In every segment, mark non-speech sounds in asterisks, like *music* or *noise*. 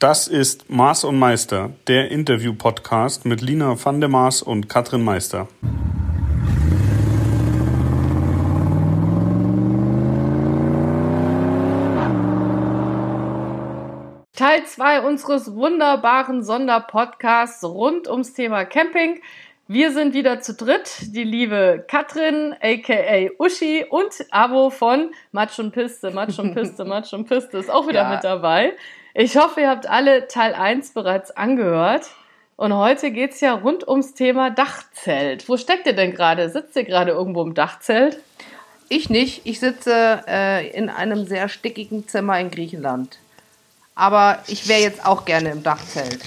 Das ist Maß und Meister, der Interview-Podcast mit Lina van der Maas und Katrin Meister. Teil 2 unseres wunderbaren Sonderpodcasts rund ums Thema Camping. Wir sind wieder zu dritt, die liebe Katrin, aka Uschi und Abo von Matsch und Piste, Matsch und Piste, *laughs* Matsch und Piste ist auch wieder ja. mit dabei. Ich hoffe, ihr habt alle Teil 1 bereits angehört. Und heute geht's ja rund ums Thema Dachzelt. Wo steckt ihr denn gerade? Sitzt ihr gerade irgendwo im Dachzelt? Ich nicht. Ich sitze äh, in einem sehr stickigen Zimmer in Griechenland. Aber ich wäre jetzt auch gerne im Dachzelt.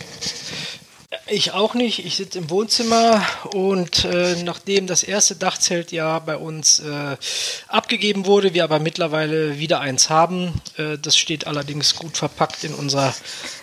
Ich auch nicht. Ich sitze im Wohnzimmer und äh, nachdem das erste Dachzelt ja bei uns äh, abgegeben wurde, wir aber mittlerweile wieder eins haben, äh, das steht allerdings gut verpackt in unserer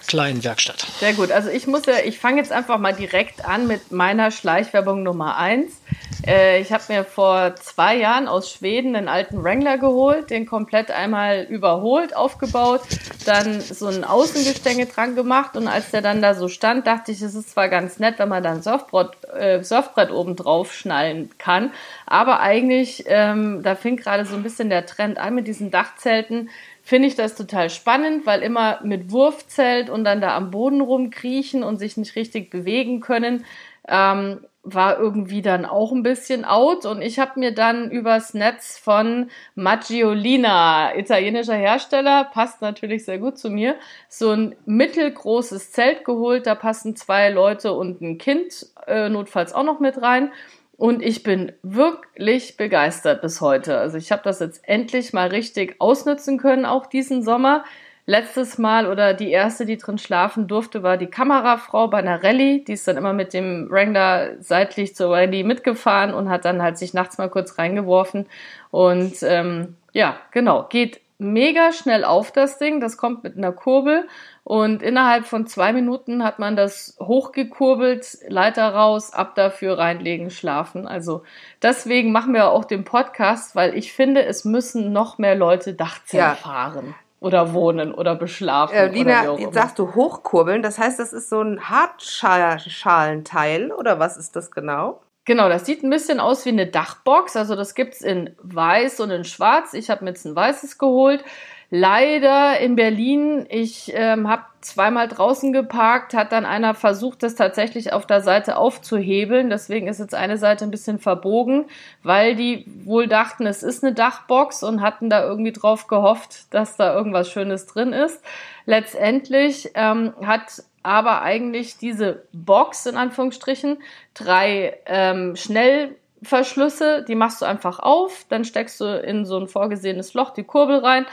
kleinen Werkstatt. Sehr gut. Also ich muss ja, ich fange jetzt einfach mal direkt an mit meiner Schleichwerbung Nummer eins. Äh, ich habe mir vor zwei Jahren aus Schweden einen alten Wrangler geholt, den komplett einmal überholt, aufgebaut, dann so ein Außengestänge dran gemacht und als der dann da so stand, dachte ich, es ist zwar ganz nett, wenn man dann Surfbrett, äh, Surfbrett oben drauf schnallen kann, aber eigentlich, ähm, da fing gerade so ein bisschen der Trend an mit diesen Dachzelten, finde ich das total spannend, weil immer mit Wurfzelt und dann da am Boden rumkriechen und sich nicht richtig bewegen können, ähm, war irgendwie dann auch ein bisschen out. Und ich habe mir dann übers Netz von Maggiolina, italienischer Hersteller, passt natürlich sehr gut zu mir, so ein mittelgroßes Zelt geholt, da passen zwei Leute und ein Kind äh, notfalls auch noch mit rein und ich bin wirklich begeistert bis heute. Also ich habe das jetzt endlich mal richtig ausnutzen können, auch diesen Sommer. Letztes Mal oder die erste, die drin schlafen durfte, war die Kamerafrau bei einer Rallye. Die ist dann immer mit dem Wrangler seitlich zur Rallye mitgefahren und hat dann halt sich nachts mal kurz reingeworfen. Und ähm, ja, genau, geht mega schnell auf das Ding. Das kommt mit einer Kurbel und innerhalb von zwei Minuten hat man das hochgekurbelt, Leiter raus, ab dafür reinlegen, schlafen. Also deswegen machen wir auch den Podcast, weil ich finde, es müssen noch mehr Leute Dachzelt ja. fahren oder wohnen oder beschlafen. Äh, Lina, jetzt sagst du hochkurbeln, das heißt, das ist so ein Hartschalenteil oder was ist das genau? Genau, das sieht ein bisschen aus wie eine Dachbox. Also das gibt's in weiß und in schwarz. Ich habe mir jetzt ein weißes geholt. Leider in Berlin, ich ähm, habe zweimal draußen geparkt, hat dann einer versucht, das tatsächlich auf der Seite aufzuhebeln. Deswegen ist jetzt eine Seite ein bisschen verbogen, weil die wohl dachten, es ist eine Dachbox und hatten da irgendwie drauf gehofft, dass da irgendwas Schönes drin ist. Letztendlich ähm, hat aber eigentlich diese Box in Anführungsstrichen drei ähm, Schnellverschlüsse, die machst du einfach auf, dann steckst du in so ein vorgesehenes Loch die Kurbel rein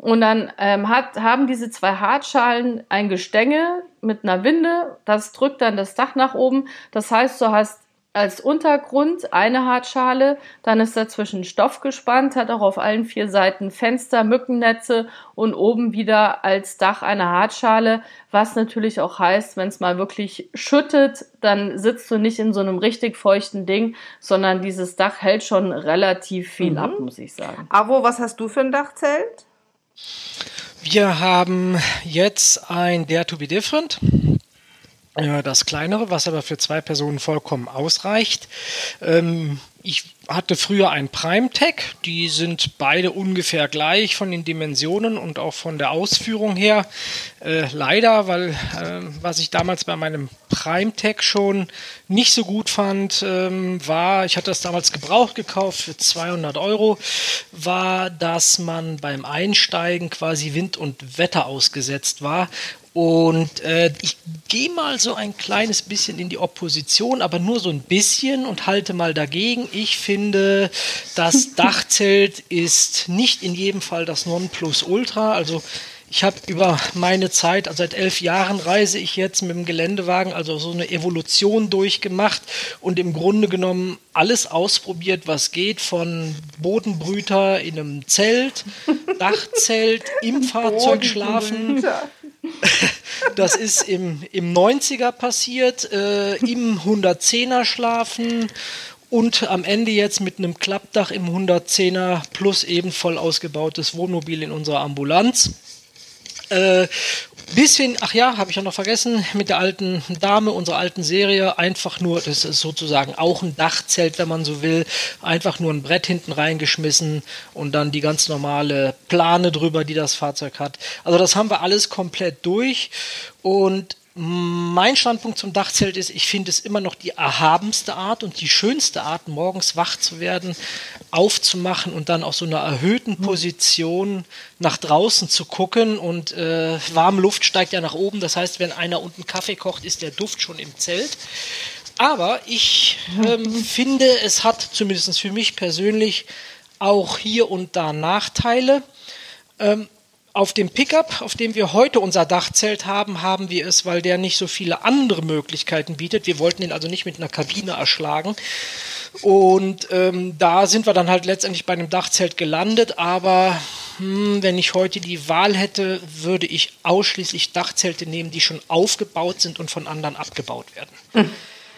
und dann ähm, hat, haben diese zwei Hartschalen ein Gestänge mit einer Winde, das drückt dann das Dach nach oben. Das heißt, du hast als Untergrund eine Hartschale, dann ist dazwischen Stoff gespannt, hat auch auf allen vier Seiten Fenster, Mückennetze und oben wieder als Dach eine Hartschale, was natürlich auch heißt, wenn es mal wirklich schüttet, dann sitzt du nicht in so einem richtig feuchten Ding, sondern dieses Dach hält schon relativ viel mhm. ab, muss ich sagen. Avo, was hast du für ein Dachzelt? Wir haben jetzt ein Dare to be Different. Das kleinere, was aber für zwei Personen vollkommen ausreicht. Ähm, ich hatte früher ein Primetech, die sind beide ungefähr gleich von den Dimensionen und auch von der Ausführung her. Äh, leider, weil äh, was ich damals bei meinem Primetech schon nicht so gut fand, ähm, war, ich hatte das damals gebraucht gekauft für 200 Euro, war, dass man beim Einsteigen quasi Wind und Wetter ausgesetzt war und äh, ich gehe mal so ein kleines bisschen in die Opposition, aber nur so ein bisschen und halte mal dagegen. Ich finde, das *laughs* Dachzelt ist nicht in jedem Fall das Nonplusultra. Also ich habe über meine Zeit, also seit elf Jahren reise ich jetzt mit dem Geländewagen, also so eine Evolution durchgemacht und im Grunde genommen alles ausprobiert, was geht, von Bodenbrüter in einem Zelt, *laughs* Dachzelt, im Fahrzeug schlafen. Das ist im, im 90er passiert, äh, im 110er schlafen und am Ende jetzt mit einem Klappdach im 110er plus eben voll ausgebautes Wohnmobil in unserer Ambulanz. Äh, Bis hin, ach ja, habe ich ja noch vergessen, mit der alten Dame, unserer alten Serie, einfach nur, das ist sozusagen auch ein Dachzelt, wenn man so will, einfach nur ein Brett hinten reingeschmissen und dann die ganz normale Plane drüber, die das Fahrzeug hat. Also das haben wir alles komplett durch und mein Standpunkt zum Dachzelt ist, ich finde es immer noch die erhabenste Art und die schönste Art, morgens wach zu werden, aufzumachen und dann aus so einer erhöhten hm. Position nach draußen zu gucken. Und äh, warme Luft steigt ja nach oben. Das heißt, wenn einer unten Kaffee kocht, ist der Duft schon im Zelt. Aber ich ähm, finde, es hat zumindest für mich persönlich auch hier und da Nachteile. Ähm, auf dem Pickup, auf dem wir heute unser Dachzelt haben, haben wir es, weil der nicht so viele andere Möglichkeiten bietet. Wir wollten ihn also nicht mit einer Kabine erschlagen. Und ähm, da sind wir dann halt letztendlich bei einem Dachzelt gelandet. Aber hm, wenn ich heute die Wahl hätte, würde ich ausschließlich Dachzelte nehmen, die schon aufgebaut sind und von anderen abgebaut werden.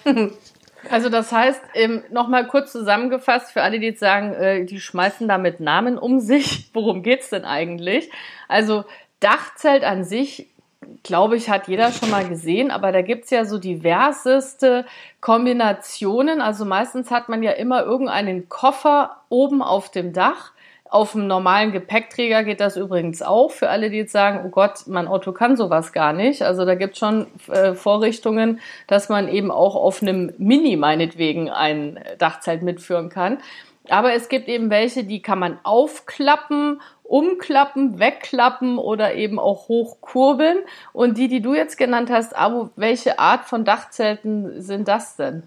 *laughs* Also das heißt, ähm, nochmal kurz zusammengefasst für alle, die jetzt sagen, äh, die schmeißen da mit Namen um sich. *laughs* Worum geht's denn eigentlich? Also Dachzelt an sich, glaube ich, hat jeder schon mal gesehen, aber da gibt's ja so diverseste Kombinationen. Also meistens hat man ja immer irgendeinen Koffer oben auf dem Dach auf dem normalen Gepäckträger geht das übrigens auch. Für alle, die jetzt sagen, oh Gott, mein Auto kann sowas gar nicht. Also da gibt es schon äh, Vorrichtungen, dass man eben auch auf einem Mini meinetwegen ein Dachzelt mitführen kann. Aber es gibt eben welche, die kann man aufklappen, umklappen, wegklappen oder eben auch hochkurbeln. Und die, die du jetzt genannt hast, Abo, welche Art von Dachzelten sind das denn?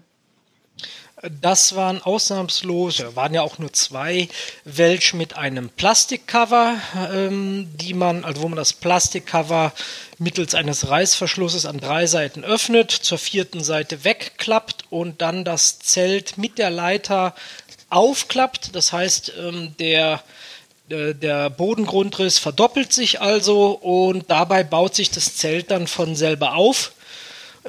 Das waren ausnahmslos, waren ja auch nur zwei, welche mit einem Plastikcover, ähm, die man, also wo man das Plastikcover mittels eines Reißverschlusses an drei Seiten öffnet, zur vierten Seite wegklappt und dann das Zelt mit der Leiter aufklappt. Das heißt, ähm, der äh, der Bodengrundriss verdoppelt sich also und dabei baut sich das Zelt dann von selber auf.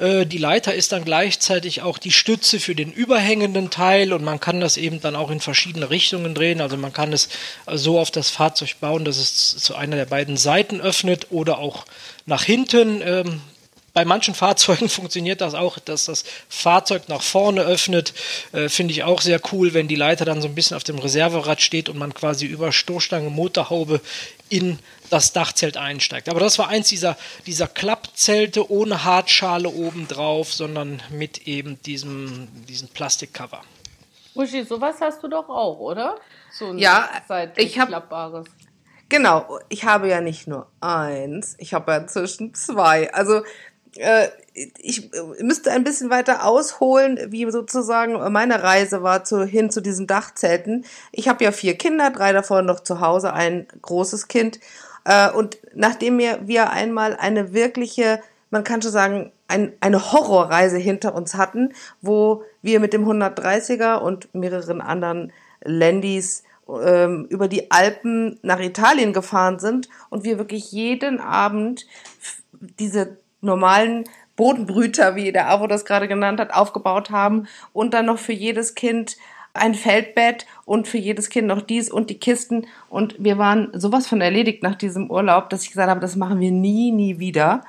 Äh, die Leiter ist dann gleichzeitig auch die Stütze für den überhängenden Teil und man kann das eben dann auch in verschiedene Richtungen drehen. Also man kann es so auf das Fahrzeug bauen, dass es zu einer der beiden Seiten öffnet oder auch nach hinten. Bei manchen Fahrzeugen *laughs* funktioniert das auch, dass das Fahrzeug nach vorne öffnet. Äh, Finde ich auch sehr cool, wenn die Leiter dann so ein bisschen auf dem Reserverad steht und man quasi über Stoßstange, Motorhaube in das Dachzelt einsteigt. Aber das war eins dieser, dieser Klappzelte ohne Hartschale obendrauf, sondern mit eben diesem, diesem Plastikcover. Uschi, sowas hast du doch auch, oder? So ein ja, ich habe Genau, ich habe ja nicht nur eins, ich habe ja inzwischen zwei. Also ich äh, müsste ein bisschen weiter ausholen, wie sozusagen meine Reise war zu, hin zu diesen Dachzelten. Ich habe ja vier Kinder, drei davon noch zu Hause, ein großes Kind. Äh, und nachdem wir, wir einmal eine wirkliche, man kann schon sagen, ein, eine Horrorreise hinter uns hatten, wo wir mit dem 130er und mehreren anderen Landys ähm, über die Alpen nach Italien gefahren sind und wir wirklich jeden Abend diese normalen Bodenbrüter, wie der Avo das gerade genannt hat, aufgebaut haben und dann noch für jedes Kind ein Feldbett und für jedes Kind noch dies und die Kisten. Und wir waren sowas von erledigt nach diesem Urlaub, dass ich gesagt habe, das machen wir nie, nie wieder.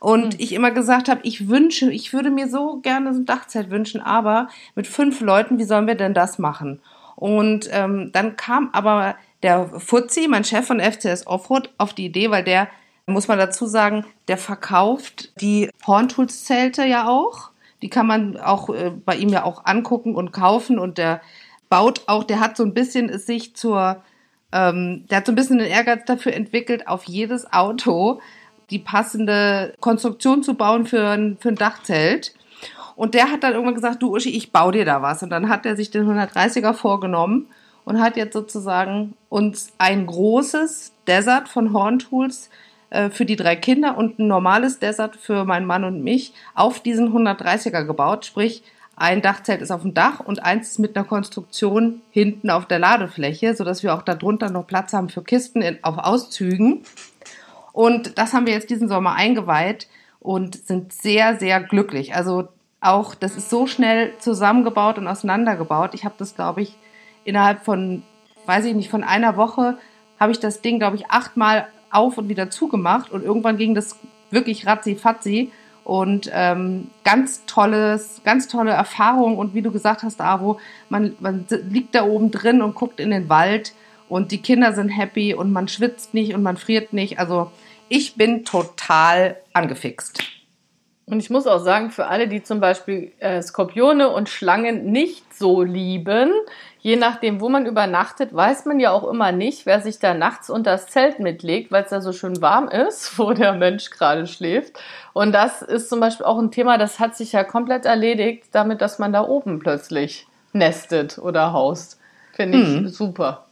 Und mhm. ich immer gesagt habe, ich wünsche, ich würde mir so gerne so ein Dachzelt wünschen, aber mit fünf Leuten, wie sollen wir denn das machen? Und ähm, dann kam aber der Fuzzi, mein Chef von FCS Offroad, auf die Idee, weil der muss man dazu sagen, der verkauft die Horntools-Zelte ja auch. Die kann man auch äh, bei ihm ja auch angucken und kaufen und der baut auch, der hat so ein bisschen sich zur, ähm, der hat so ein bisschen den Ehrgeiz dafür entwickelt, auf jedes Auto die passende Konstruktion zu bauen für ein, für ein Dachzelt. Und der hat dann irgendwann gesagt, du Uschi, ich baue dir da was. Und dann hat er sich den 130er vorgenommen und hat jetzt sozusagen uns ein großes Desert von Horntools äh, für die drei Kinder und ein normales Desert für meinen Mann und mich auf diesen 130er gebaut. Sprich, ein Dachzelt ist auf dem Dach und eins ist mit einer Konstruktion hinten auf der Ladefläche, sodass wir auch darunter noch Platz haben für Kisten in, auf Auszügen. Und das haben wir jetzt diesen Sommer eingeweiht und sind sehr, sehr glücklich. Also auch, das ist so schnell zusammengebaut und auseinandergebaut. Ich habe das, glaube ich, innerhalb von, weiß ich nicht, von einer Woche habe ich das Ding, glaube ich, achtmal auf und wieder zugemacht und irgendwann ging das wirklich ratzi-fatzi. Und ähm, ganz tolles, ganz tolle Erfahrung. Und wie du gesagt hast, Aro, man, man liegt da oben drin und guckt in den Wald und die Kinder sind happy und man schwitzt nicht und man friert nicht. Also ich bin total angefixt. Und ich muss auch sagen, für alle, die zum Beispiel äh, Skorpione und Schlangen nicht so lieben, je nachdem, wo man übernachtet, weiß man ja auch immer nicht, wer sich da nachts unter das Zelt mitlegt, weil es da so schön warm ist, *laughs* wo der Mensch gerade schläft. Und das ist zum Beispiel auch ein Thema, das hat sich ja komplett erledigt, damit, dass man da oben plötzlich nestet oder haust. Finde ich hm. super.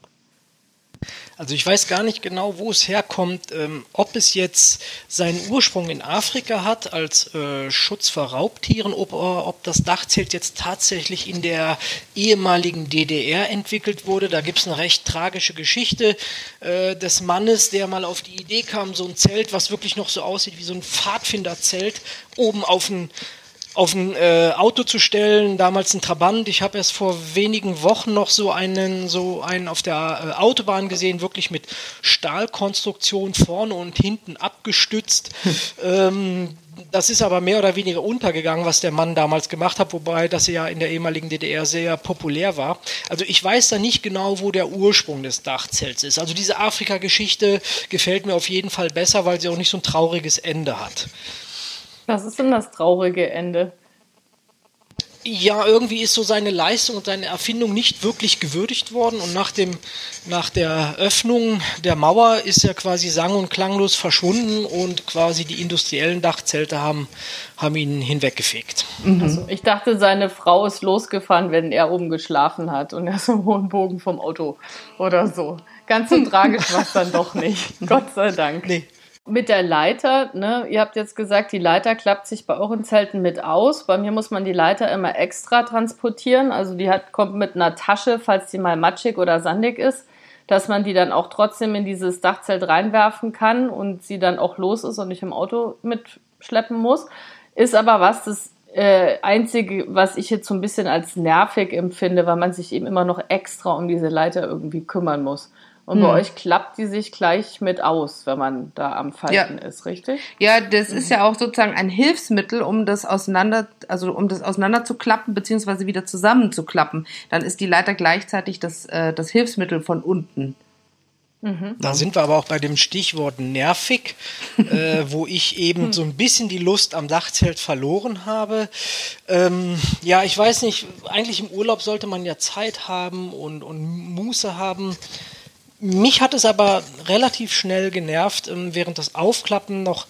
Also ich weiß gar nicht genau, wo es herkommt, ähm, ob es jetzt seinen Ursprung in Afrika hat als äh, Schutz vor Raubtieren, ob, ob das Dachzelt jetzt tatsächlich in der ehemaligen DDR entwickelt wurde. Da gibt es eine recht tragische Geschichte äh, des Mannes, der mal auf die Idee kam, so ein Zelt, was wirklich noch so aussieht wie so ein Pfadfinderzelt, oben auf ein auf ein äh, Auto zu stellen, damals ein Trabant. Ich habe erst vor wenigen Wochen noch so einen, so einen auf der äh, Autobahn gesehen, wirklich mit Stahlkonstruktion vorne und hinten abgestützt. *laughs* ähm, das ist aber mehr oder weniger untergegangen, was der Mann damals gemacht hat, wobei das ja in der ehemaligen DDR sehr populär war. Also ich weiß da nicht genau, wo der Ursprung des Dachzelts ist. Also diese Afrika-Geschichte gefällt mir auf jeden Fall besser, weil sie auch nicht so ein trauriges Ende hat. Was ist denn das traurige Ende? Ja, irgendwie ist so seine Leistung und seine Erfindung nicht wirklich gewürdigt worden und nach dem, nach der Öffnung der Mauer ist er quasi sang- und klanglos verschwunden und quasi die industriellen Dachzelte haben, haben ihn hinweggefegt. Mhm. Also ich dachte, seine Frau ist losgefahren, wenn er oben geschlafen hat und er so einen hohen Bogen vom Auto oder so. Ganz so *laughs* tragisch war es dann doch nicht. Gott sei Dank. Nee mit der Leiter, ne, ihr habt jetzt gesagt, die Leiter klappt sich bei euren Zelten mit aus. Bei mir muss man die Leiter immer extra transportieren. Also die hat, kommt mit einer Tasche, falls die mal matschig oder sandig ist, dass man die dann auch trotzdem in dieses Dachzelt reinwerfen kann und sie dann auch los ist und nicht im Auto mitschleppen muss. Ist aber was, das äh, Einzige, was ich jetzt so ein bisschen als nervig empfinde, weil man sich eben immer noch extra um diese Leiter irgendwie kümmern muss. Und hm. bei euch klappt die sich gleich mit aus, wenn man da am Falten ja. ist, richtig? Ja, das mhm. ist ja auch sozusagen ein Hilfsmittel, um das auseinander, also um das auseinander zu klappen, beziehungsweise wieder zusammenzuklappen. Dann ist die Leiter gleichzeitig das, äh, das Hilfsmittel von unten. Mhm. Da sind wir aber auch bei dem Stichwort nervig, äh, *laughs* wo ich eben so ein bisschen die Lust am Dachzelt verloren habe. Ähm, ja, ich weiß nicht, eigentlich im Urlaub sollte man ja Zeit haben und, und Muße haben. Mich hat es aber relativ schnell genervt, ähm, während das Aufklappen noch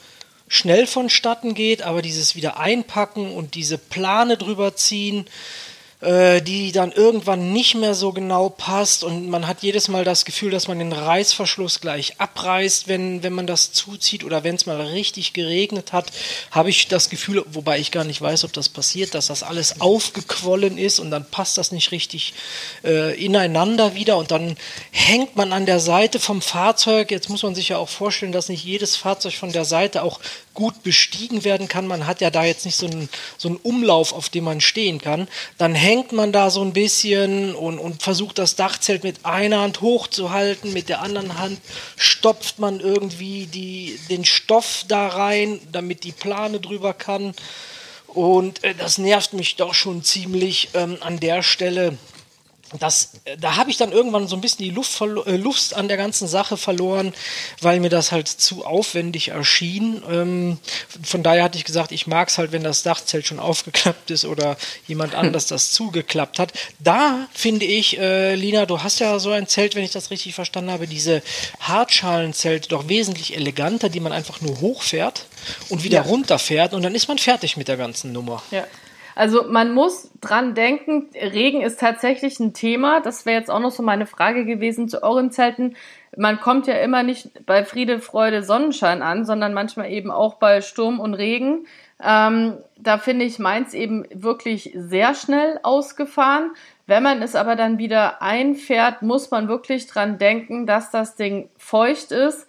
schnell vonstatten geht, aber dieses wieder einpacken und diese Plane drüber ziehen, die dann irgendwann nicht mehr so genau passt und man hat jedes Mal das Gefühl, dass man den Reißverschluss gleich abreißt, wenn, wenn man das zuzieht oder wenn es mal richtig geregnet hat, habe ich das Gefühl, wobei ich gar nicht weiß, ob das passiert, dass das alles aufgequollen ist und dann passt das nicht richtig äh, ineinander wieder und dann hängt man an der Seite vom Fahrzeug. Jetzt muss man sich ja auch vorstellen, dass nicht jedes Fahrzeug von der Seite auch gut bestiegen werden kann. Man hat ja da jetzt nicht so einen, so einen Umlauf, auf dem man stehen kann. Dann hängt man da so ein bisschen und, und versucht das Dachzelt mit einer Hand hochzuhalten, mit der anderen Hand stopft man irgendwie die, den Stoff da rein, damit die Plane drüber kann. Und äh, das nervt mich doch schon ziemlich ähm, an der Stelle das, da habe ich dann irgendwann so ein bisschen die Luft, äh, Luft an der ganzen Sache verloren, weil mir das halt zu aufwendig erschien. Ähm, von daher hatte ich gesagt, ich mag es halt, wenn das Dachzelt schon aufgeklappt ist oder jemand *laughs* anders das zugeklappt hat. Da finde ich, äh, Lina, du hast ja so ein Zelt, wenn ich das richtig verstanden habe, diese Hartschalenzelte doch wesentlich eleganter, die man einfach nur hochfährt und wieder ja. runterfährt und dann ist man fertig mit der ganzen Nummer. Ja. Also man muss dran denken, Regen ist tatsächlich ein Thema. Das wäre jetzt auch noch so meine Frage gewesen zu euren Zelten. Man kommt ja immer nicht bei Friede, Freude, Sonnenschein an, sondern manchmal eben auch bei Sturm und Regen. Ähm, da finde ich meins eben wirklich sehr schnell ausgefahren. Wenn man es aber dann wieder einfährt, muss man wirklich dran denken, dass das Ding feucht ist.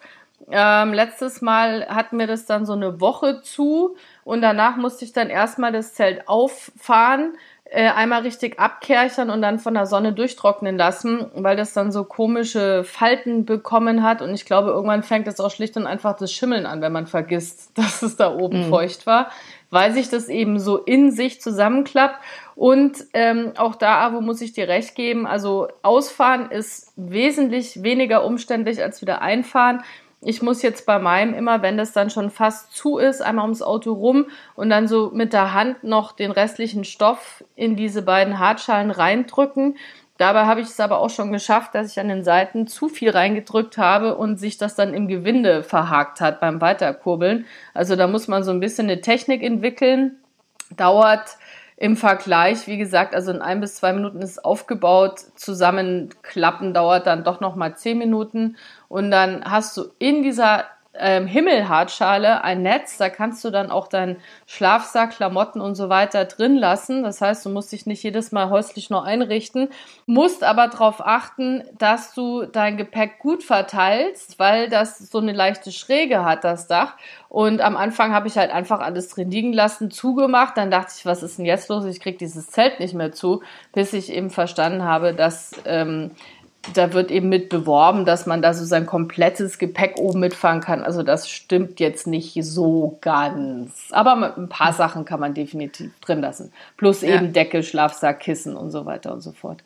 Ähm, letztes Mal hatten wir das dann so eine Woche zu und danach musste ich dann erstmal das Zelt auffahren. äh, einmal richtig abkerchern und dann von der Sonne durchtrocknen lassen, weil das dann so komische Falten bekommen hat. Und ich glaube, irgendwann fängt es auch schlicht und einfach das Schimmeln an, wenn man vergisst, *laughs* dass es da oben mhm. feucht war, weil sich das eben so in sich zusammenklappt. Und ähm, auch da, Avo, muss ich dir recht geben, also Ausfahren ist wesentlich weniger umständlich als wieder einfahren ich muss jetzt bei meinem immer, wenn das dann schon fast zu ist, einmal ums Auto rum und dann so mit der Hand noch den restlichen Stoff in diese beiden Hartschalen reindrücken. Dabei habe ich es aber auch schon geschafft, dass ich an den Seiten zu viel reingedrückt habe und sich das dann im Gewinde verhakt hat beim Weiterkurbeln. Also da muss man so ein bisschen eine Technik entwickeln. Dauert im Vergleich, wie gesagt, also in ein bis zwei Minuten ist aufgebaut. Zusammenklappen dauert dann doch nochmal zehn Minuten. Und dann hast du in dieser ähm, Himmelhartschale ein Netz, da kannst du dann auch deinen Schlafsack, Klamotten und so weiter drin lassen. Das heißt, du musst dich nicht jedes Mal häuslich noch einrichten, musst aber darauf achten, dass du dein Gepäck gut verteilst, weil das so eine leichte Schräge hat, das Dach. Und am Anfang habe ich halt einfach alles drin liegen lassen, zugemacht. Dann dachte ich, was ist denn jetzt los? Ich krieg dieses Zelt nicht mehr zu, bis ich eben verstanden habe, dass ähm, da wird eben mit beworben, dass man da so sein komplettes Gepäck oben mitfahren kann. Also das stimmt jetzt nicht so ganz. Aber ein paar Sachen kann man definitiv drin lassen. Plus eben ja. Decke, Schlafsack, Kissen und so weiter und so fort.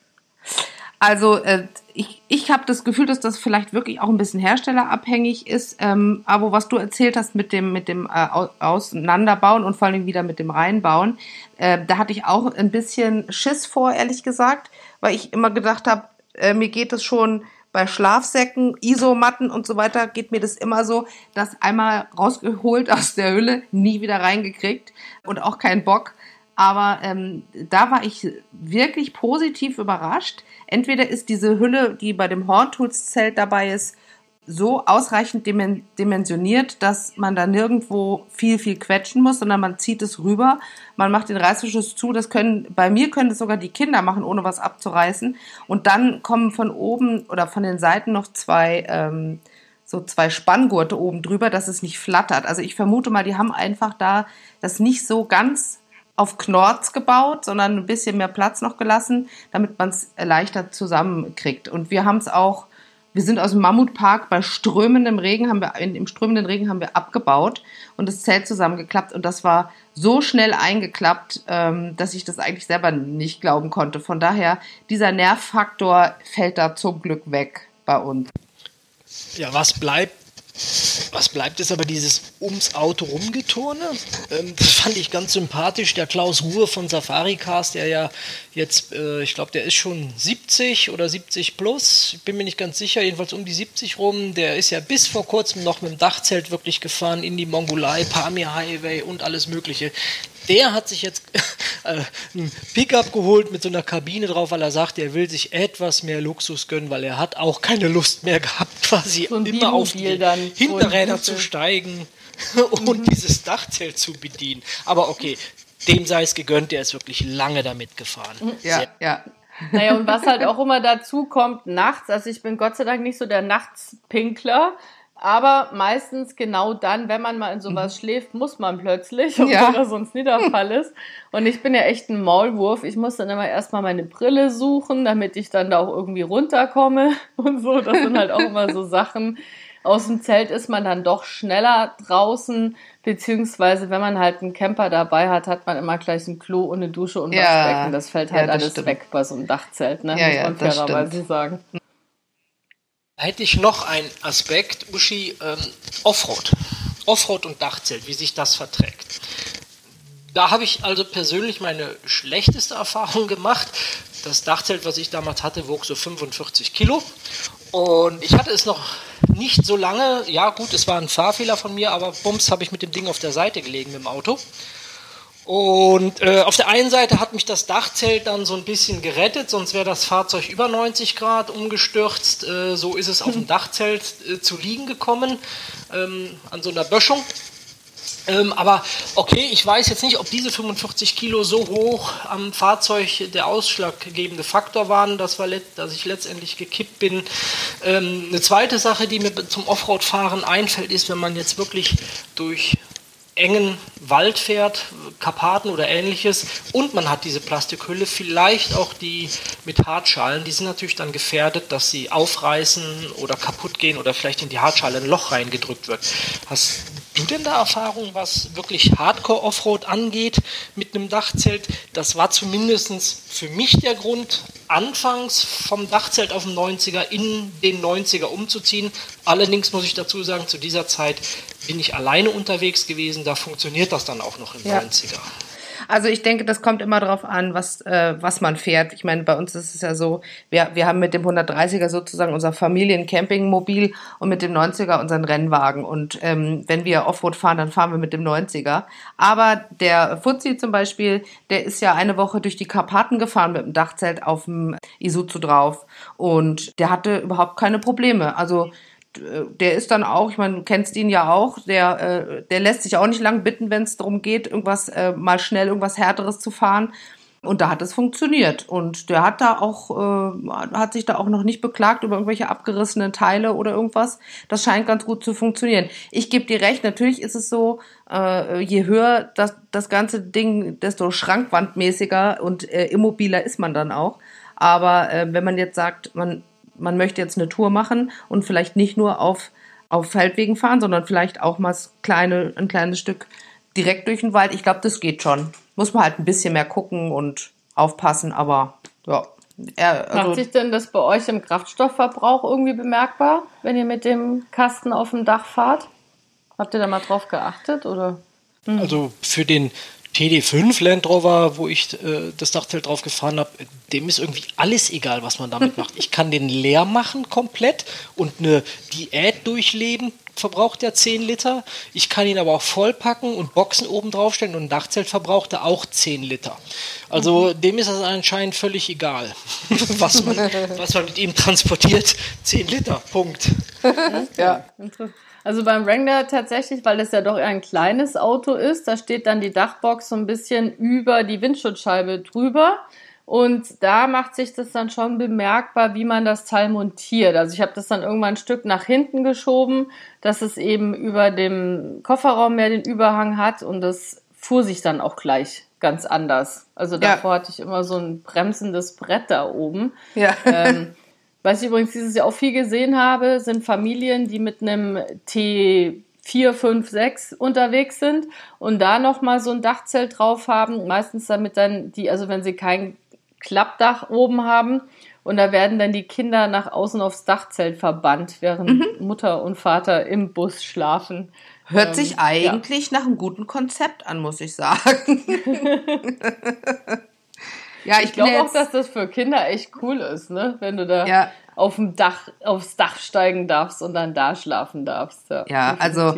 Also äh, ich, ich habe das Gefühl, dass das vielleicht wirklich auch ein bisschen herstellerabhängig ist. Ähm, aber was du erzählt hast mit dem, mit dem äh, Auseinanderbauen und vor allem wieder mit dem Reinbauen, äh, da hatte ich auch ein bisschen Schiss vor, ehrlich gesagt, weil ich immer gedacht habe, äh, mir geht es schon bei Schlafsäcken, Isomatten und so weiter, geht mir das immer so, dass einmal rausgeholt aus der Hülle, nie wieder reingekriegt und auch kein Bock. Aber ähm, da war ich wirklich positiv überrascht. Entweder ist diese Hülle, die bei dem Horntools Zelt dabei ist, so ausreichend dimensioniert, dass man da nirgendwo viel, viel quetschen muss, sondern man zieht es rüber, man macht den Reißverschluss zu, das können, bei mir können das sogar die Kinder machen, ohne was abzureißen. Und dann kommen von oben oder von den Seiten noch zwei, ähm, so zwei Spanngurte oben drüber, dass es nicht flattert. Also ich vermute mal, die haben einfach da das nicht so ganz auf Knorz gebaut, sondern ein bisschen mehr Platz noch gelassen, damit man es leichter zusammenkriegt. Und wir haben es auch wir sind aus dem Mammutpark bei strömendem Regen, haben wir, im strömenden Regen haben wir abgebaut und das Zelt zusammengeklappt und das war so schnell eingeklappt, ähm, dass ich das eigentlich selber nicht glauben konnte. Von daher, dieser Nervfaktor fällt da zum Glück weg bei uns. Ja, was bleibt, was bleibt ist aber dieses ums Auto rumgeturne. Ähm, das fand ich ganz sympathisch. Der Klaus Ruhe von Safari Cast, der ja jetzt, äh, ich glaube, der ist schon 70 oder 70 plus. Ich bin mir nicht ganz sicher, jedenfalls um die 70 rum. Der ist ja bis vor kurzem noch mit dem Dachzelt wirklich gefahren in die Mongolei, Pamir Highway und alles Mögliche der hat sich jetzt ein Pickup geholt mit so einer Kabine drauf, weil er sagt, er will sich etwas mehr Luxus gönnen, weil er hat auch keine Lust mehr gehabt, *laughs* quasi so immer auf die Hinterräder zu steigen *laughs* und mhm. dieses Dachzelt zu bedienen. Aber okay, dem sei es gegönnt, der ist wirklich lange damit gefahren. Mhm. Ja, Sehr ja. Naja, und was halt auch immer dazu kommt, nachts, also ich bin Gott sei Dank nicht so der Nachtspinkler, aber meistens genau dann, wenn man mal in sowas mhm. schläft, muss man plötzlich, *laughs* obwohl ja. da sonst Niederfall ist. Und ich bin ja echt ein Maulwurf. Ich muss dann immer erstmal meine Brille suchen, damit ich dann da auch irgendwie runterkomme *laughs* und so. Das sind halt auch immer so *laughs* Sachen. Aus dem Zelt ist man dann doch schneller draußen, beziehungsweise wenn man halt einen Camper dabei hat, hat man immer gleich ein Klo und eine Dusche und ja. Waschbecken. Das fällt halt ja, das alles stimmt. weg bei so einem Dachzelt, ne? Ja, muss man fairerweise sagen hätte ich noch einen Aspekt, Uschi, ähm, Offroad. Offroad und Dachzelt, wie sich das verträgt. Da habe ich also persönlich meine schlechteste Erfahrung gemacht. Das Dachzelt, was ich damals hatte, wog so 45 Kilo. Und ich hatte es noch nicht so lange. Ja, gut, es war ein Fahrfehler von mir, aber bums habe ich mit dem Ding auf der Seite gelegen dem Auto. Und äh, auf der einen Seite hat mich das Dachzelt dann so ein bisschen gerettet, sonst wäre das Fahrzeug über 90 Grad umgestürzt. Äh, so ist es auf dem *laughs* Dachzelt äh, zu liegen gekommen, ähm, an so einer Böschung. Ähm, aber okay, ich weiß jetzt nicht, ob diese 45 Kilo so hoch am Fahrzeug der ausschlaggebende Faktor waren, dass, wir dass ich letztendlich gekippt bin. Ähm, eine zweite Sache, die mir zum Offroad-Fahren einfällt, ist, wenn man jetzt wirklich durch engen Wald fährt, Karpaten oder ähnliches, und man hat diese Plastikhülle, vielleicht auch die mit Hartschalen, die sind natürlich dann gefährdet, dass sie aufreißen oder kaputt gehen oder vielleicht in die Hartschale ein Loch reingedrückt wird. Hast du denn da Erfahrung, was wirklich Hardcore Offroad angeht mit einem Dachzelt? Das war zumindest für mich der Grund, anfangs vom Dachzelt auf dem 90er in den 90er umzuziehen. Allerdings muss ich dazu sagen, zu dieser Zeit bin ich alleine unterwegs gewesen, da funktioniert das dann auch noch im ja. 90er. Also ich denke, das kommt immer darauf an, was, äh, was man fährt. Ich meine, bei uns ist es ja so, wir, wir haben mit dem 130er sozusagen unser Familiencampingmobil und mit dem 90er unseren Rennwagen. Und ähm, wenn wir Offroad fahren, dann fahren wir mit dem 90er. Aber der Fuzzi zum Beispiel, der ist ja eine Woche durch die Karpaten gefahren mit dem Dachzelt auf dem Isuzu drauf. Und der hatte überhaupt keine Probleme. Also der ist dann auch, ich meine, du kennst ihn ja auch, der, äh, der lässt sich auch nicht lang bitten, wenn es darum geht, irgendwas äh, mal schnell irgendwas Härteres zu fahren. Und da hat es funktioniert. Und der hat da auch, äh, hat sich da auch noch nicht beklagt über irgendwelche abgerissenen Teile oder irgendwas. Das scheint ganz gut zu funktionieren. Ich gebe dir recht, natürlich ist es so, äh, je höher das, das ganze Ding, desto schrankwandmäßiger und äh, immobiler ist man dann auch. Aber äh, wenn man jetzt sagt, man man möchte jetzt eine Tour machen und vielleicht nicht nur auf, auf Feldwegen fahren, sondern vielleicht auch mal kleine, ein kleines Stück direkt durch den Wald. Ich glaube, das geht schon. Muss man halt ein bisschen mehr gucken und aufpassen, aber ja. Er, also Macht sich denn das bei euch im Kraftstoffverbrauch irgendwie bemerkbar, wenn ihr mit dem Kasten auf dem Dach fahrt? Habt ihr da mal drauf geachtet oder? Also für den TD5 Land Rover, wo ich äh, das Dachzelt drauf gefahren habe, dem ist irgendwie alles egal, was man damit *laughs* macht. Ich kann den leer machen komplett und eine Diät durchleben, verbraucht er 10 Liter. Ich kann ihn aber auch vollpacken und Boxen oben draufstellen und ein Dachzelt verbraucht er auch 10 Liter. Also mhm. dem ist das anscheinend völlig egal, *laughs* was man, *laughs* was man mit ihm transportiert. 10 Liter, Punkt. ja, interessant. Also beim Wrangler tatsächlich, weil das ja doch ein kleines Auto ist, da steht dann die Dachbox so ein bisschen über die Windschutzscheibe drüber. Und da macht sich das dann schon bemerkbar, wie man das Teil montiert. Also ich habe das dann irgendwann ein Stück nach hinten geschoben, dass es eben über dem Kofferraum mehr den Überhang hat und das fuhr sich dann auch gleich ganz anders. Also davor ja. hatte ich immer so ein bremsendes Brett da oben. Ja. Ähm, *laughs* was ich übrigens dieses Jahr auch viel gesehen habe, sind Familien, die mit einem T 4, 5, 6 unterwegs sind und da nochmal so ein Dachzelt drauf haben. Meistens damit dann die, also wenn sie kein Klappdach oben haben und da werden dann die Kinder nach außen aufs Dachzelt verbannt, während mhm. Mutter und Vater im Bus schlafen. Hört ähm, sich eigentlich ja. nach einem guten Konzept an, muss ich sagen. *laughs* Ja, ich, ich glaube auch, dass das für Kinder echt cool ist, ne? Wenn du da ja. auf dem Dach, aufs Dach steigen darfst und dann da schlafen darfst. Ja, ja also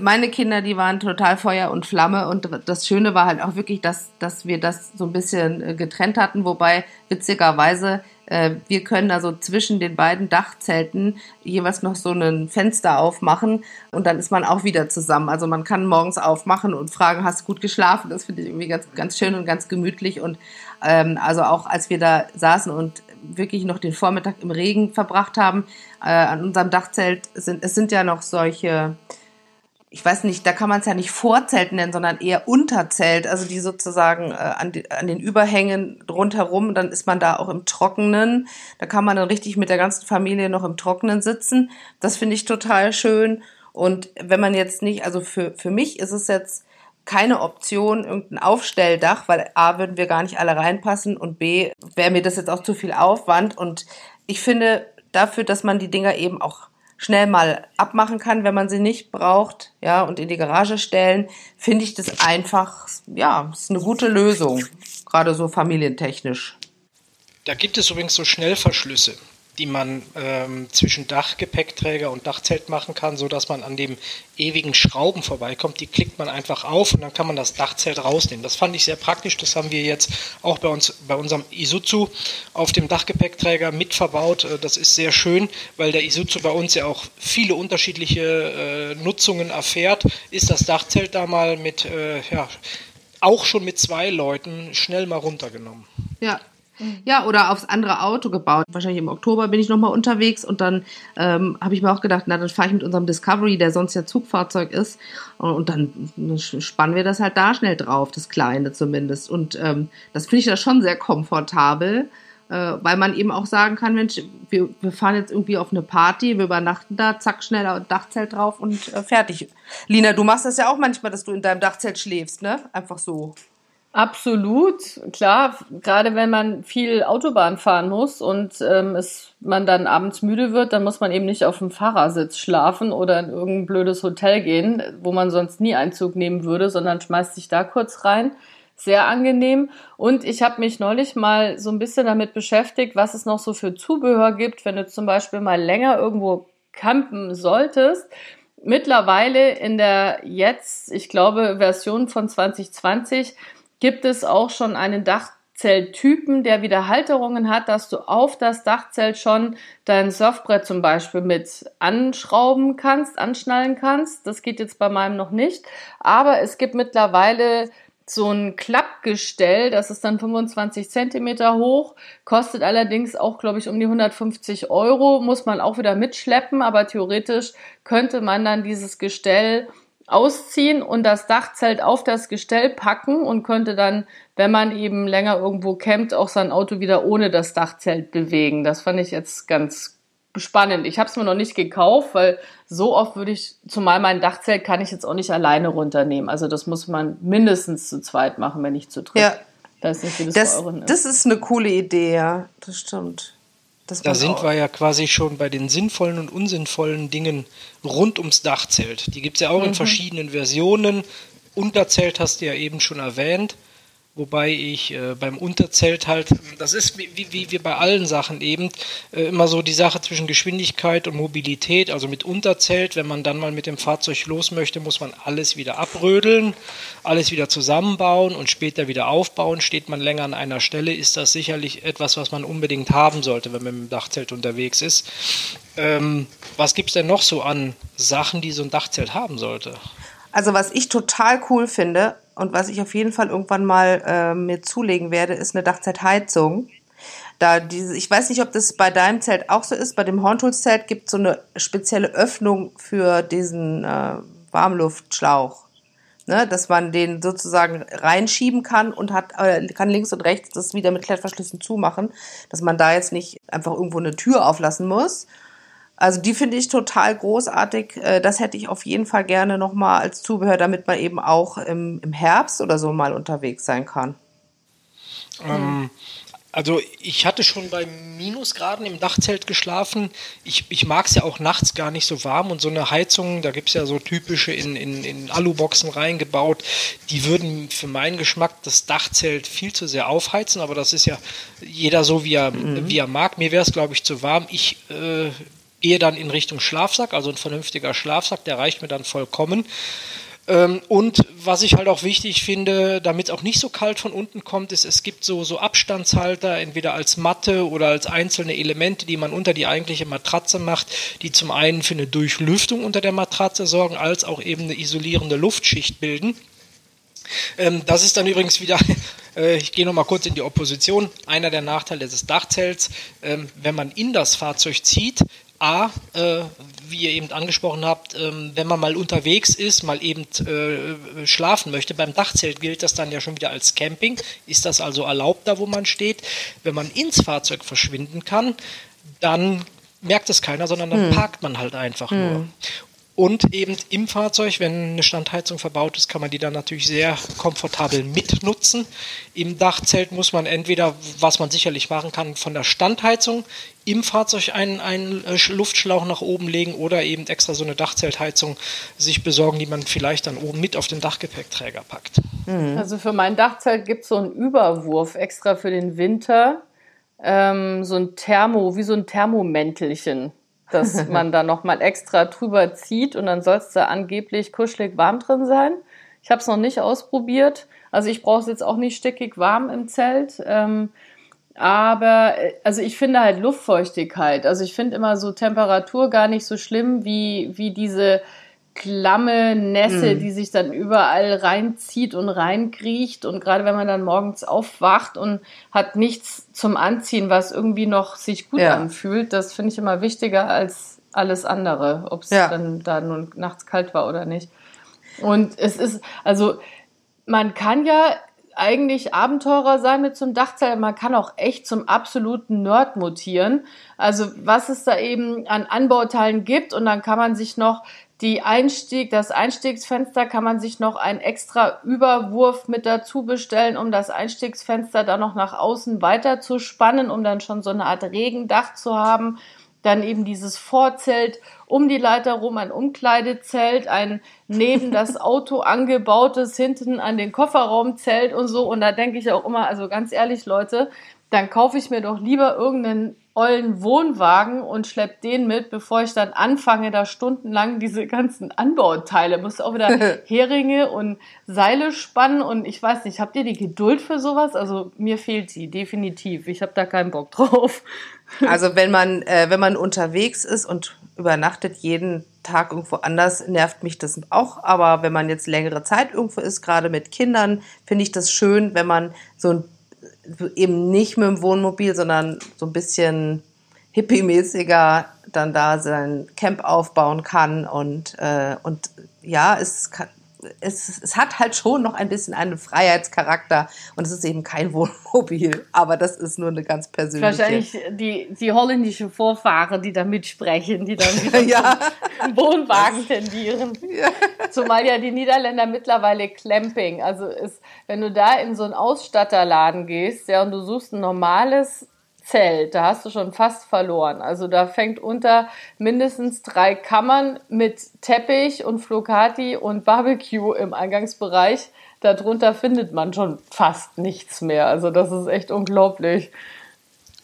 meine Kinder, die waren total Feuer und Flamme und das Schöne war halt auch wirklich, dass, dass wir das so ein bisschen äh, getrennt hatten, wobei witzigerweise äh, wir können also zwischen den beiden Dachzelten jeweils noch so ein Fenster aufmachen und dann ist man auch wieder zusammen. Also man kann morgens aufmachen und fragen, hast du gut geschlafen? Das finde ich irgendwie ganz, ganz schön und ganz gemütlich und ähm, also auch als wir da saßen und wirklich noch den Vormittag im Regen verbracht haben, äh, an unserem Dachzelt sind, es sind ja noch solche, ich weiß nicht, da kann man es ja nicht Vorzelt nennen, sondern eher Unterzelt, also die sozusagen äh, an, die, an den Überhängen rundherum, dann ist man da auch im Trockenen. Da kann man dann richtig mit der ganzen Familie noch im Trockenen sitzen. Das finde ich total schön. Und wenn man jetzt nicht, also für, für mich ist es jetzt keine Option, irgendein Aufstelldach, weil A, würden wir gar nicht alle reinpassen und B, wäre mir das jetzt auch zu viel Aufwand. Und ich finde dafür, dass man die Dinger eben auch schnell mal abmachen kann, wenn man sie nicht braucht, ja, und in die Garage stellen, finde ich das einfach, ja, ist eine gute Lösung, gerade so familientechnisch. Da gibt es übrigens so Schnellverschlüsse die man ähm, zwischen Dachgepäckträger und Dachzelt machen kann, so dass man an dem ewigen Schrauben vorbeikommt. Die klickt man einfach auf und dann kann man das Dachzelt rausnehmen. Das fand ich sehr praktisch. Das haben wir jetzt auch bei uns, bei unserem Isuzu auf dem Dachgepäckträger mit verbaut. Äh, das ist sehr schön, weil der Isuzu bei uns ja auch viele unterschiedliche äh, Nutzungen erfährt. Ist das Dachzelt da mal mit, äh, ja, auch schon mit zwei Leuten schnell mal runtergenommen. Ja, Ja, oder aufs andere Auto gebaut. Wahrscheinlich im Oktober bin ich nochmal unterwegs und dann ähm, habe ich mir auch gedacht, na, dann fahre ich mit unserem Discovery, der sonst ja Zugfahrzeug ist, und dann spannen wir das halt da schnell drauf, das Kleine zumindest. Und ähm, das finde ich da schon sehr komfortabel äh, weil man eben auch sagen kann, Mensch, wir, wir fahren jetzt irgendwie auf eine Party, wir übernachten da, zack, schneller Dachzelt drauf und äh, fertig. Lina, du machst das ja auch manchmal, dass du in deinem Dachzelt schläfst, ne? Einfach so. Absolut, klar. Gerade wenn man viel Autobahn fahren muss und ähm, es, man dann abends müde wird, dann muss man eben nicht auf dem Fahrersitz schlafen oder in irgendein blödes Hotel gehen, wo man sonst nie Einzug nehmen würde, sondern schmeißt sich da kurz rein sehr angenehm. Und ich habe mich neulich mal so ein bisschen damit beschäftigt, was es noch so für Zubehör gibt, wenn du zum Beispiel mal länger irgendwo campen solltest. Mittlerweile in der jetzt, ich glaube, Version von 2020 gibt es auch schon einen Dachzelttypen, der wieder Halterungen hat, dass du auf das Dachzelt schon dein Surfbrett zum Beispiel mit anschrauben kannst, anschnallen kannst. Das geht jetzt bei meinem noch nicht. Aber es gibt mittlerweile so ein Klappgestell, das ist dann 25 Zentimeter hoch, kostet allerdings auch, glaube ich, um die 150 Euro, muss man auch wieder mitschleppen, aber theoretisch könnte man dann dieses Gestell ausziehen und das Dachzelt auf das Gestell packen und könnte dann, wenn man eben länger irgendwo campt, auch sein Auto wieder ohne das Dachzelt bewegen. Das fand ich jetzt ganz spannend. Ich habe es mir noch nicht gekauft, weil so oft würde ich, zumal mein Dachzelt kann ich jetzt auch nicht alleine runternehmen. Also das muss man mindestens zu zweit machen, wenn nicht zu dritt. Ja. Das, ist nicht, das, das ist eine coole Idee, ja. Das stimmt. Da sind wir ja quasi schon bei den sinnvollen und unsinnvollen Dingen rund ums Dachzelt. Die gibt es ja auch mhm. in verschiedenen Versionen. Unterzelt hast du ja eben schon erwähnt. Wobei ich äh, beim Unterzelt halt, das ist wie, wie, wie bei allen Sachen eben, äh, immer so die Sache zwischen Geschwindigkeit und Mobilität. Also mit Unterzelt, wenn man dann mal mit dem Fahrzeug los möchte, muss man alles wieder abrödeln, alles wieder zusammenbauen und später wieder aufbauen. Steht man länger an einer Stelle, ist das sicherlich etwas, was man unbedingt haben sollte, wenn man mit dem Dachzelt unterwegs ist. Ähm, was gibt es denn noch so an Sachen, die so ein Dachzelt haben sollte? Also was ich total cool finde, und was ich auf jeden Fall irgendwann mal äh, mir zulegen werde, ist eine Dachzeltheizung. Da diese, ich weiß nicht, ob das bei deinem Zelt auch so ist. Bei dem Horntool-Zelt gibt es so eine spezielle Öffnung für diesen äh, Warmluftschlauch. Ne, dass man den sozusagen reinschieben kann und hat, äh, kann links und rechts das wieder mit Klettverschlüssen zumachen, dass man da jetzt nicht einfach irgendwo eine Tür auflassen muss, also die finde ich total großartig. Äh, das hätte ich auf jeden Fall gerne nochmal als Zubehör, damit man eben auch im, im Herbst oder so mal unterwegs sein kann. Ähm, also ich hatte schon bei Minusgraden im Dachzelt geschlafen. Ich, ich mag es ja auch nachts gar nicht so warm und so eine Heizung, da gibt es ja so typische in, in, in Aluboxen reingebaut, die würden für meinen Geschmack das Dachzelt viel zu sehr aufheizen, aber das ist ja jeder so, wie er, mhm. wie er mag. Mir wäre es, glaube ich, zu warm. Ich äh, gehe dann in Richtung Schlafsack, also ein vernünftiger Schlafsack, der reicht mir dann vollkommen. Ähm, und was ich halt auch wichtig finde, damit es auch nicht so kalt von unten kommt, ist, es gibt so, so Abstandshalter, entweder als Matte oder als einzelne Elemente, die man unter die eigentliche Matratze macht, die zum einen für eine Durchlüftung unter der Matratze sorgen, als auch eben eine isolierende Luftschicht bilden. Ähm, das ist dann übrigens wieder, *laughs* äh, ich gehe nochmal kurz in die Opposition, einer der Nachteile des Dachzelts, ähm, wenn man in das Fahrzeug zieht, A, äh, wie ihr eben angesprochen habt, ähm, wenn man mal unterwegs ist, mal eben äh, schlafen möchte, beim Dachzelt gilt das dann ja schon wieder als Camping. Ist das also erlaubt da, wo man steht? Wenn man ins Fahrzeug verschwinden kann, dann merkt es keiner, sondern dann hm. parkt man halt einfach hm. nur. Und eben im Fahrzeug, wenn eine Standheizung verbaut ist, kann man die dann natürlich sehr komfortabel mitnutzen. Im Dachzelt muss man entweder, was man sicherlich machen kann, von der Standheizung im Fahrzeug einen, einen äh, Luftschlauch nach oben legen oder eben extra so eine Dachzeltheizung sich besorgen, die man vielleicht dann oben mit auf den Dachgepäckträger packt. Mhm. Also für mein Dachzelt gibt es so einen Überwurf extra für den Winter. Ähm, so ein Thermo, wie so ein Thermomäntelchen dass *laughs* man da nochmal extra drüber zieht und dann soll es da angeblich kuschelig warm drin sein. Ich habe es noch nicht ausprobiert. Also ich brauche es jetzt auch nicht stickig warm im Zelt. Ähm, aber also ich finde halt Luftfeuchtigkeit. Also ich finde immer so Temperatur gar nicht so schlimm wie, wie diese klamme Nässe, mm. die sich dann überall reinzieht und reinkriecht. Und gerade wenn man dann morgens aufwacht und hat nichts zum Anziehen, was irgendwie noch sich gut ja. anfühlt, das finde ich immer wichtiger als alles andere, ob es ja. dann da nun nachts kalt war oder nicht. Und es ist, also man kann ja eigentlich Abenteurer sein mit zum Dachzelt. Man kann auch echt zum absoluten Nerd mutieren. Also was es da eben an Anbauteilen gibt und dann kann man sich noch die Einstieg, das Einstiegsfenster kann man sich noch einen extra Überwurf mit dazu bestellen, um das Einstiegsfenster dann noch nach außen weiter zu spannen, um dann schon so eine Art Regendach zu haben. Dann eben dieses Vorzelt um die Leiter rum, ein Umkleidezelt, ein neben *laughs* das Auto angebautes hinten an den Kofferraumzelt und so. Und da denke ich auch immer, also ganz ehrlich, Leute, dann kaufe ich mir doch lieber irgendeinen ollen Wohnwagen und schlepp den mit, bevor ich dann anfange, da stundenlang diese ganzen Anbauteile, muss auch wieder *laughs* Heringe und Seile spannen und ich weiß nicht, habt ihr die Geduld für sowas? Also mir fehlt sie definitiv. Ich habe da keinen Bock drauf. *laughs* Also wenn man äh, wenn man unterwegs ist und übernachtet jeden Tag irgendwo anders, nervt mich das auch. Aber wenn man jetzt längere Zeit irgendwo ist, gerade mit Kindern, finde ich das schön, wenn man so ein eben nicht mit dem Wohnmobil, sondern so ein bisschen hippie-mäßiger dann da sein Camp aufbauen kann und, äh, und ja, es kann, es, es hat halt schon noch ein bisschen einen Freiheitscharakter und es ist eben kein *laughs* Wohnmobil, aber das ist nur eine ganz persönliche. Wahrscheinlich die, die holländische Vorfahrer, die da mitsprechen, die dann *laughs* wieder ja. Wohnwagen tendieren. Ja. Zumal ja die Niederländer mittlerweile Clamping, also ist, wenn du da in so einen Ausstatterladen gehst, ja, und du suchst ein normales Zelt, da hast du schon fast verloren. Also da fängt unter mindestens drei Kammern mit Teppich und Flocati und Barbecue im Eingangsbereich. Darunter findet man schon fast nichts mehr. Also das ist echt unglaublich.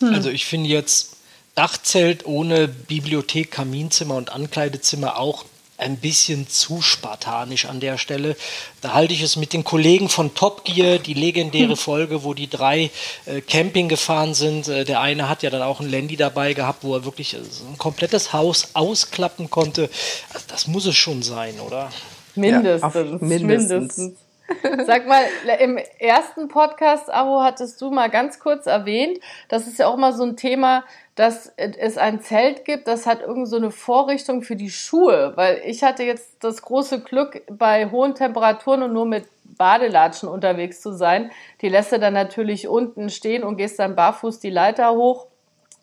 Hm. Also ich finde jetzt Dachzelt ohne Bibliothek, Kaminzimmer und Ankleidezimmer auch ein bisschen zu spartanisch an der Stelle. Da halte ich es mit den Kollegen von Top Gear, die legendäre hm. Folge, wo die drei äh, Camping gefahren sind. Äh, der eine hat ja dann auch ein Landy dabei gehabt, wo er wirklich äh, ein komplettes Haus ausklappen konnte. Also das muss es schon sein, oder? Mindestens. Ja, mindestens. mindestens. *laughs* Sag mal, im ersten Podcast-Abo hattest du mal ganz kurz erwähnt, das ist ja auch mal so ein Thema, dass es ein Zelt gibt, das hat irgend so eine Vorrichtung für die Schuhe, weil ich hatte jetzt das große Glück, bei hohen Temperaturen und nur mit Badelatschen unterwegs zu sein. Die lässt du dann natürlich unten stehen und gehst dann barfuß die Leiter hoch,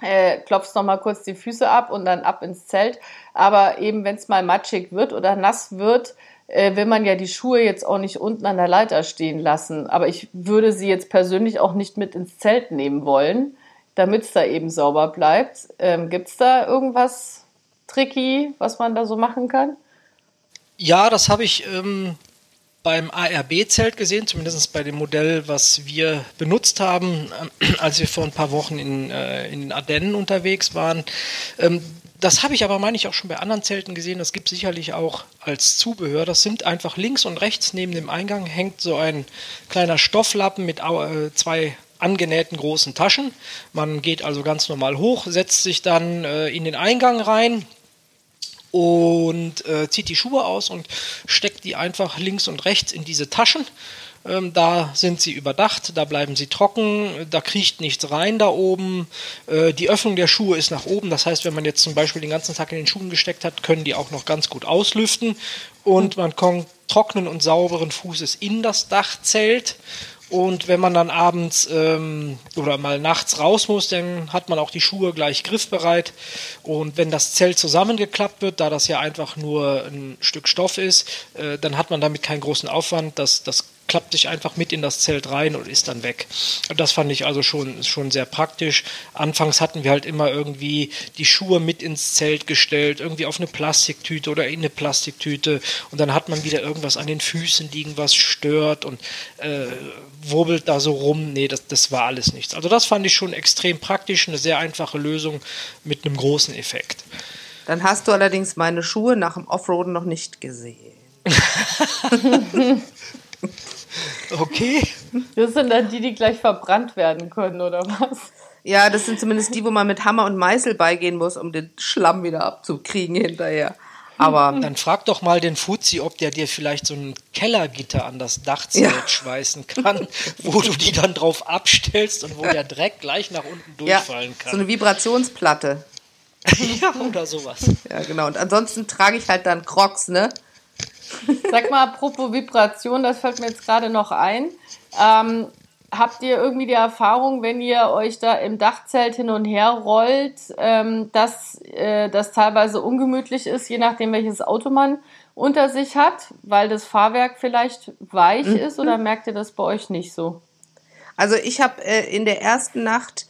äh, klopfst noch mal kurz die Füße ab und dann ab ins Zelt. Aber eben, wenn es mal matschig wird oder nass wird, äh, will man ja die Schuhe jetzt auch nicht unten an der Leiter stehen lassen. Aber ich würde sie jetzt persönlich auch nicht mit ins Zelt nehmen wollen damit es da eben sauber bleibt. Ähm, Gibt es da irgendwas tricky, was man da so machen kann? Ja, das habe ich ähm, beim ARB-Zelt gesehen, zumindest bei dem Modell, was wir benutzt haben, äh, *clears throat* als wir vor ein paar Wochen in, äh, in den Ardennen unterwegs waren. Ähm, das habe ich aber, meine ich, auch schon bei anderen Zelten gesehen. Das gibt sicherlich auch als Zubehör. Das sind einfach links und rechts neben dem Eingang hängt so ein kleiner Stofflappen mit äh, zwei angenähten großen Taschen. Man geht also ganz normal hoch, setzt sich dann äh, in den Eingang rein und äh, zieht die Schuhe aus und steckt die einfach links und rechts in diese Taschen. Ähm, da sind sie überdacht, da bleiben sie trocken, da kriecht nichts rein da oben. Äh, die Öffnung der Schuhe ist nach oben, das heißt, wenn man jetzt zum Beispiel den ganzen Tag in den Schuhen gesteckt hat, können die auch noch ganz gut auslüften und man kommt trockenen und sauberen Fußes in das Dachzelt und wenn man dann abends ähm, oder mal nachts raus muss, dann hat man auch die Schuhe gleich griffbereit. Und wenn das Zelt zusammengeklappt wird, da das ja einfach nur ein Stück Stoff ist, äh, dann hat man damit keinen großen Aufwand. Das, das klappt sich einfach mit in das Zelt rein und ist dann weg. Das fand ich also schon, schon sehr praktisch. Anfangs hatten wir halt immer irgendwie die Schuhe mit ins Zelt gestellt, irgendwie auf eine Plastiktüte oder in eine Plastiktüte und dann hat man wieder irgendwas an den Füßen liegen, was stört und äh, wurbelt da so rum. Nee, das, das war alles nichts. Also das fand ich schon extrem praktisch, eine sehr einfache Lösung mit einem großen Effekt. Dann hast du allerdings meine Schuhe nach dem Offroaden noch nicht gesehen. *laughs* Okay. Das sind dann die, die gleich verbrannt werden können, oder was? Ja, das sind zumindest die, wo man mit Hammer und Meißel beigehen muss, um den Schlamm wieder abzukriegen hinterher. Aber dann frag doch mal den Fuzzi, ob der dir vielleicht so ein Kellergitter an das Dachzelt ja. schweißen kann, *laughs* wo du die dann drauf abstellst und wo der Dreck gleich nach unten durchfallen kann. So eine Vibrationsplatte. *laughs* ja, oder sowas. Ja, genau. Und ansonsten trage ich halt dann Crocs, ne? Sag mal, apropos Vibration, das fällt mir jetzt gerade noch ein. Ähm, habt ihr irgendwie die Erfahrung, wenn ihr euch da im Dachzelt hin und her rollt, ähm, dass äh, das teilweise ungemütlich ist, je nachdem, welches Auto man unter sich hat, weil das Fahrwerk vielleicht weich mhm. ist oder merkt ihr das bei euch nicht so? Also ich habe äh, in der ersten Nacht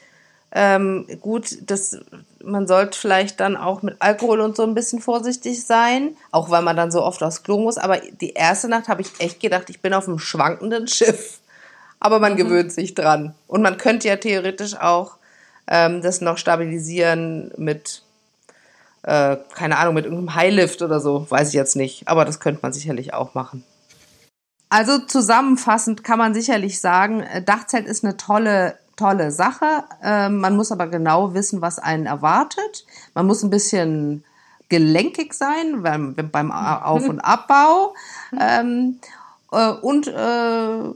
ähm, gut, das, man sollte vielleicht dann auch mit Alkohol und so ein bisschen vorsichtig sein, auch weil man dann so oft aufs Klo muss. Aber die erste Nacht habe ich echt gedacht, ich bin auf einem schwankenden Schiff aber man mhm. gewöhnt sich dran. Und man könnte ja theoretisch auch ähm, das noch stabilisieren mit, äh, keine Ahnung, mit irgendeinem Highlift oder so, weiß ich jetzt nicht. Aber das könnte man sicherlich auch machen. Also zusammenfassend kann man sicherlich sagen, äh, Dachzelt ist eine tolle, tolle Sache. Ähm, man muss aber genau wissen, was einen erwartet. Man muss ein bisschen gelenkig sein beim, beim Auf- und Abbau. Ähm, äh, und äh,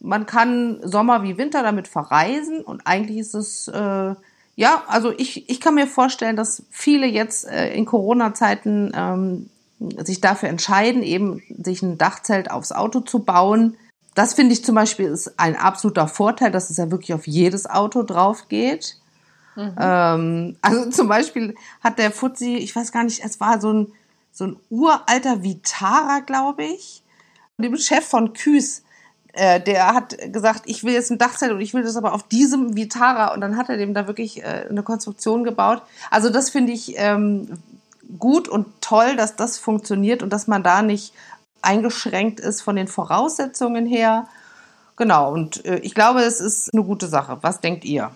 man kann Sommer wie Winter damit verreisen und eigentlich ist es, äh, ja, also ich, ich kann mir vorstellen, dass viele jetzt äh, in Corona-Zeiten ähm, sich dafür entscheiden, eben sich ein Dachzelt aufs Auto zu bauen. Das finde ich zum Beispiel ist ein absoluter Vorteil, dass es ja wirklich auf jedes Auto drauf geht. Mhm. Ähm, also *laughs* zum Beispiel hat der Fuzzi, ich weiß gar nicht, es war so ein, so ein uralter Vitara, glaube ich, dem Chef von Küß äh, der hat gesagt, ich will jetzt ein Dachzelt und ich will das aber auf diesem Vitara und dann hat er dem da wirklich äh, eine Konstruktion gebaut. Also das finde ich ähm, gut und toll, dass das funktioniert und dass man da nicht eingeschränkt ist von den Voraussetzungen her. Genau, und äh, ich glaube, es ist eine gute Sache. Was denkt ihr?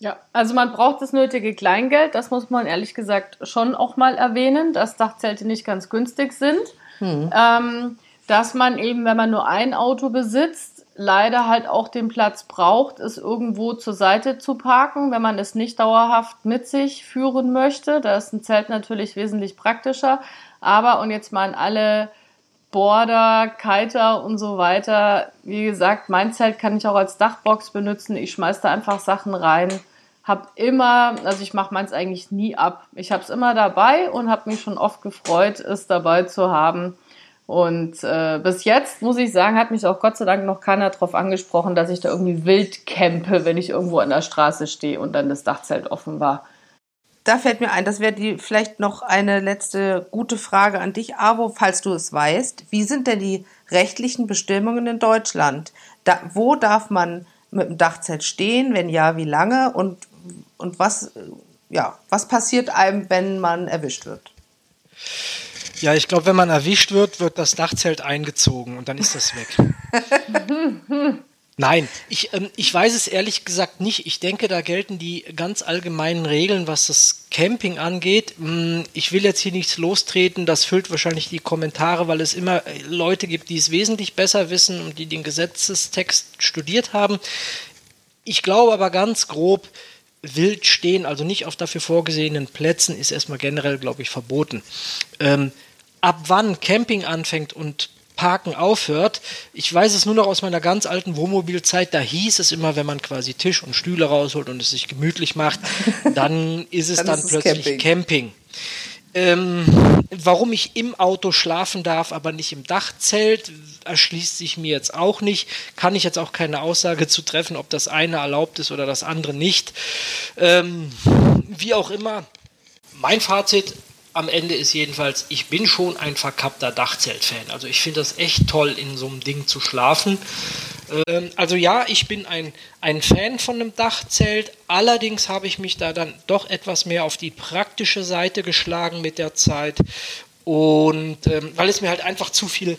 Ja, also man braucht das nötige Kleingeld, das muss man ehrlich gesagt schon auch mal erwähnen, dass Dachzelte nicht ganz günstig sind. Hm. Ähm, dass man eben, wenn man nur ein Auto besitzt, leider halt auch den Platz braucht, es irgendwo zur Seite zu parken, wenn man es nicht dauerhaft mit sich führen möchte. Da ist ein Zelt natürlich wesentlich praktischer. Aber, und jetzt mal an alle Border, Kiter und so weiter, wie gesagt, mein Zelt kann ich auch als Dachbox benutzen. Ich schmeiß da einfach Sachen rein. Hab immer, also ich mache meins eigentlich nie ab. Ich habe es immer dabei und habe mich schon oft gefreut, es dabei zu haben und äh, bis jetzt, muss ich sagen, hat mich auch Gott sei Dank noch keiner darauf angesprochen, dass ich da irgendwie wild campe, wenn ich irgendwo an der Straße stehe und dann das Dachzelt offen war. Da fällt mir ein, das wäre die vielleicht noch eine letzte gute Frage an dich, Avo, falls du es weißt. Wie sind denn die rechtlichen Bestimmungen in Deutschland? Da, wo darf man mit dem Dachzelt stehen? Wenn ja, wie lange? Und, und was, ja, was passiert einem, wenn man erwischt wird? Ja, ich glaube, wenn man erwischt wird, wird das Dachzelt eingezogen und dann ist das weg. *laughs* Nein, ich, ähm, ich weiß es ehrlich gesagt nicht. Ich denke, da gelten die ganz allgemeinen Regeln, was das Camping angeht. Mm, ich will jetzt hier nichts lostreten, das füllt wahrscheinlich die Kommentare, weil es immer äh, Leute gibt, die es wesentlich besser wissen und die den Gesetzestext studiert haben. Ich glaube aber ganz grob, wild stehen, also nicht auf dafür vorgesehenen Plätzen, ist erstmal generell, glaube ich, verboten. Ähm, ab wann Camping anfängt und Parken aufhört. Ich weiß es nur noch aus meiner ganz alten Wohnmobilzeit, da hieß es immer, wenn man quasi Tisch und Stühle rausholt und es sich gemütlich macht, *laughs* dann ist es dann, dann ist plötzlich Camping. Camping. Ähm, warum ich im Auto schlafen darf, aber nicht im Dachzelt, erschließt sich mir jetzt auch nicht. Kann ich jetzt auch keine Aussage zu treffen, ob das eine erlaubt ist oder das andere nicht. Ähm, wie auch immer. Mein Fazit am Ende ist jedenfalls, ich bin schon ein verkappter Dachzelt-Fan. Also ich finde das echt toll, in so einem Ding zu schlafen. Ähm, also ja, ich bin ein, ein Fan von einem Dachzelt. Allerdings habe ich mich da dann doch etwas mehr auf die praktische Seite geschlagen mit der Zeit. Und ähm, weil es mir halt einfach zu viel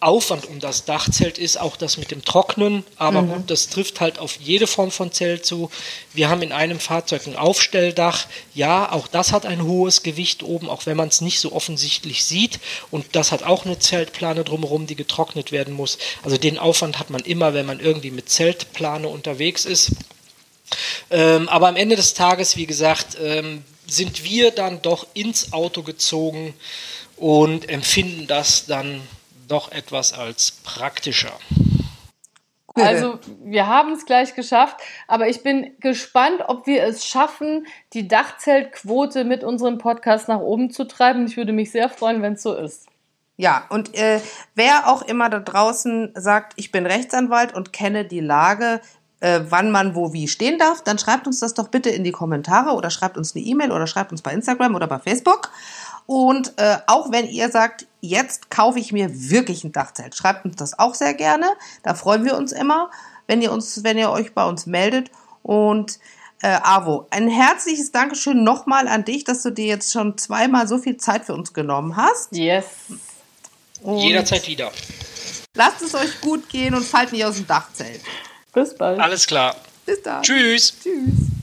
Aufwand um das Dachzelt ist, auch das mit dem Trocknen. Aber mhm. gut, das trifft halt auf jede Form von Zelt zu. Wir haben in einem Fahrzeug ein Aufstelldach. Ja, auch das hat ein hohes Gewicht oben, auch wenn man es nicht so offensichtlich sieht. Und das hat auch eine Zeltplane drumherum, die getrocknet werden muss. Also den Aufwand hat man immer, wenn man irgendwie mit Zeltplane unterwegs ist. Ähm, aber am Ende des Tages, wie gesagt, ähm, sind wir dann doch ins Auto gezogen und empfinden das dann doch etwas als praktischer. Also wir haben es gleich geschafft, aber ich bin gespannt, ob wir es schaffen, die Dachzeltquote mit unserem Podcast nach oben zu treiben. Ich würde mich sehr freuen, wenn es so ist. Ja, und äh, wer auch immer da draußen sagt, ich bin Rechtsanwalt und kenne die Lage, äh, wann man wo wie stehen darf, dann schreibt uns das doch bitte in die Kommentare oder schreibt uns eine E-Mail oder schreibt uns bei Instagram oder bei Facebook. Und äh, auch wenn ihr sagt, jetzt kaufe ich mir wirklich ein Dachzelt, schreibt uns das auch sehr gerne. Da freuen wir uns immer, wenn ihr uns, wenn ihr euch bei uns meldet. Und äh, Avo, ein herzliches Dankeschön nochmal an dich, dass du dir jetzt schon zweimal so viel Zeit für uns genommen hast. Yes. Und Jederzeit wieder. Lasst es euch gut gehen und fallt nicht aus dem Dachzelt. Bis bald. Alles klar. Bis dann. Tschüss. Tschüss.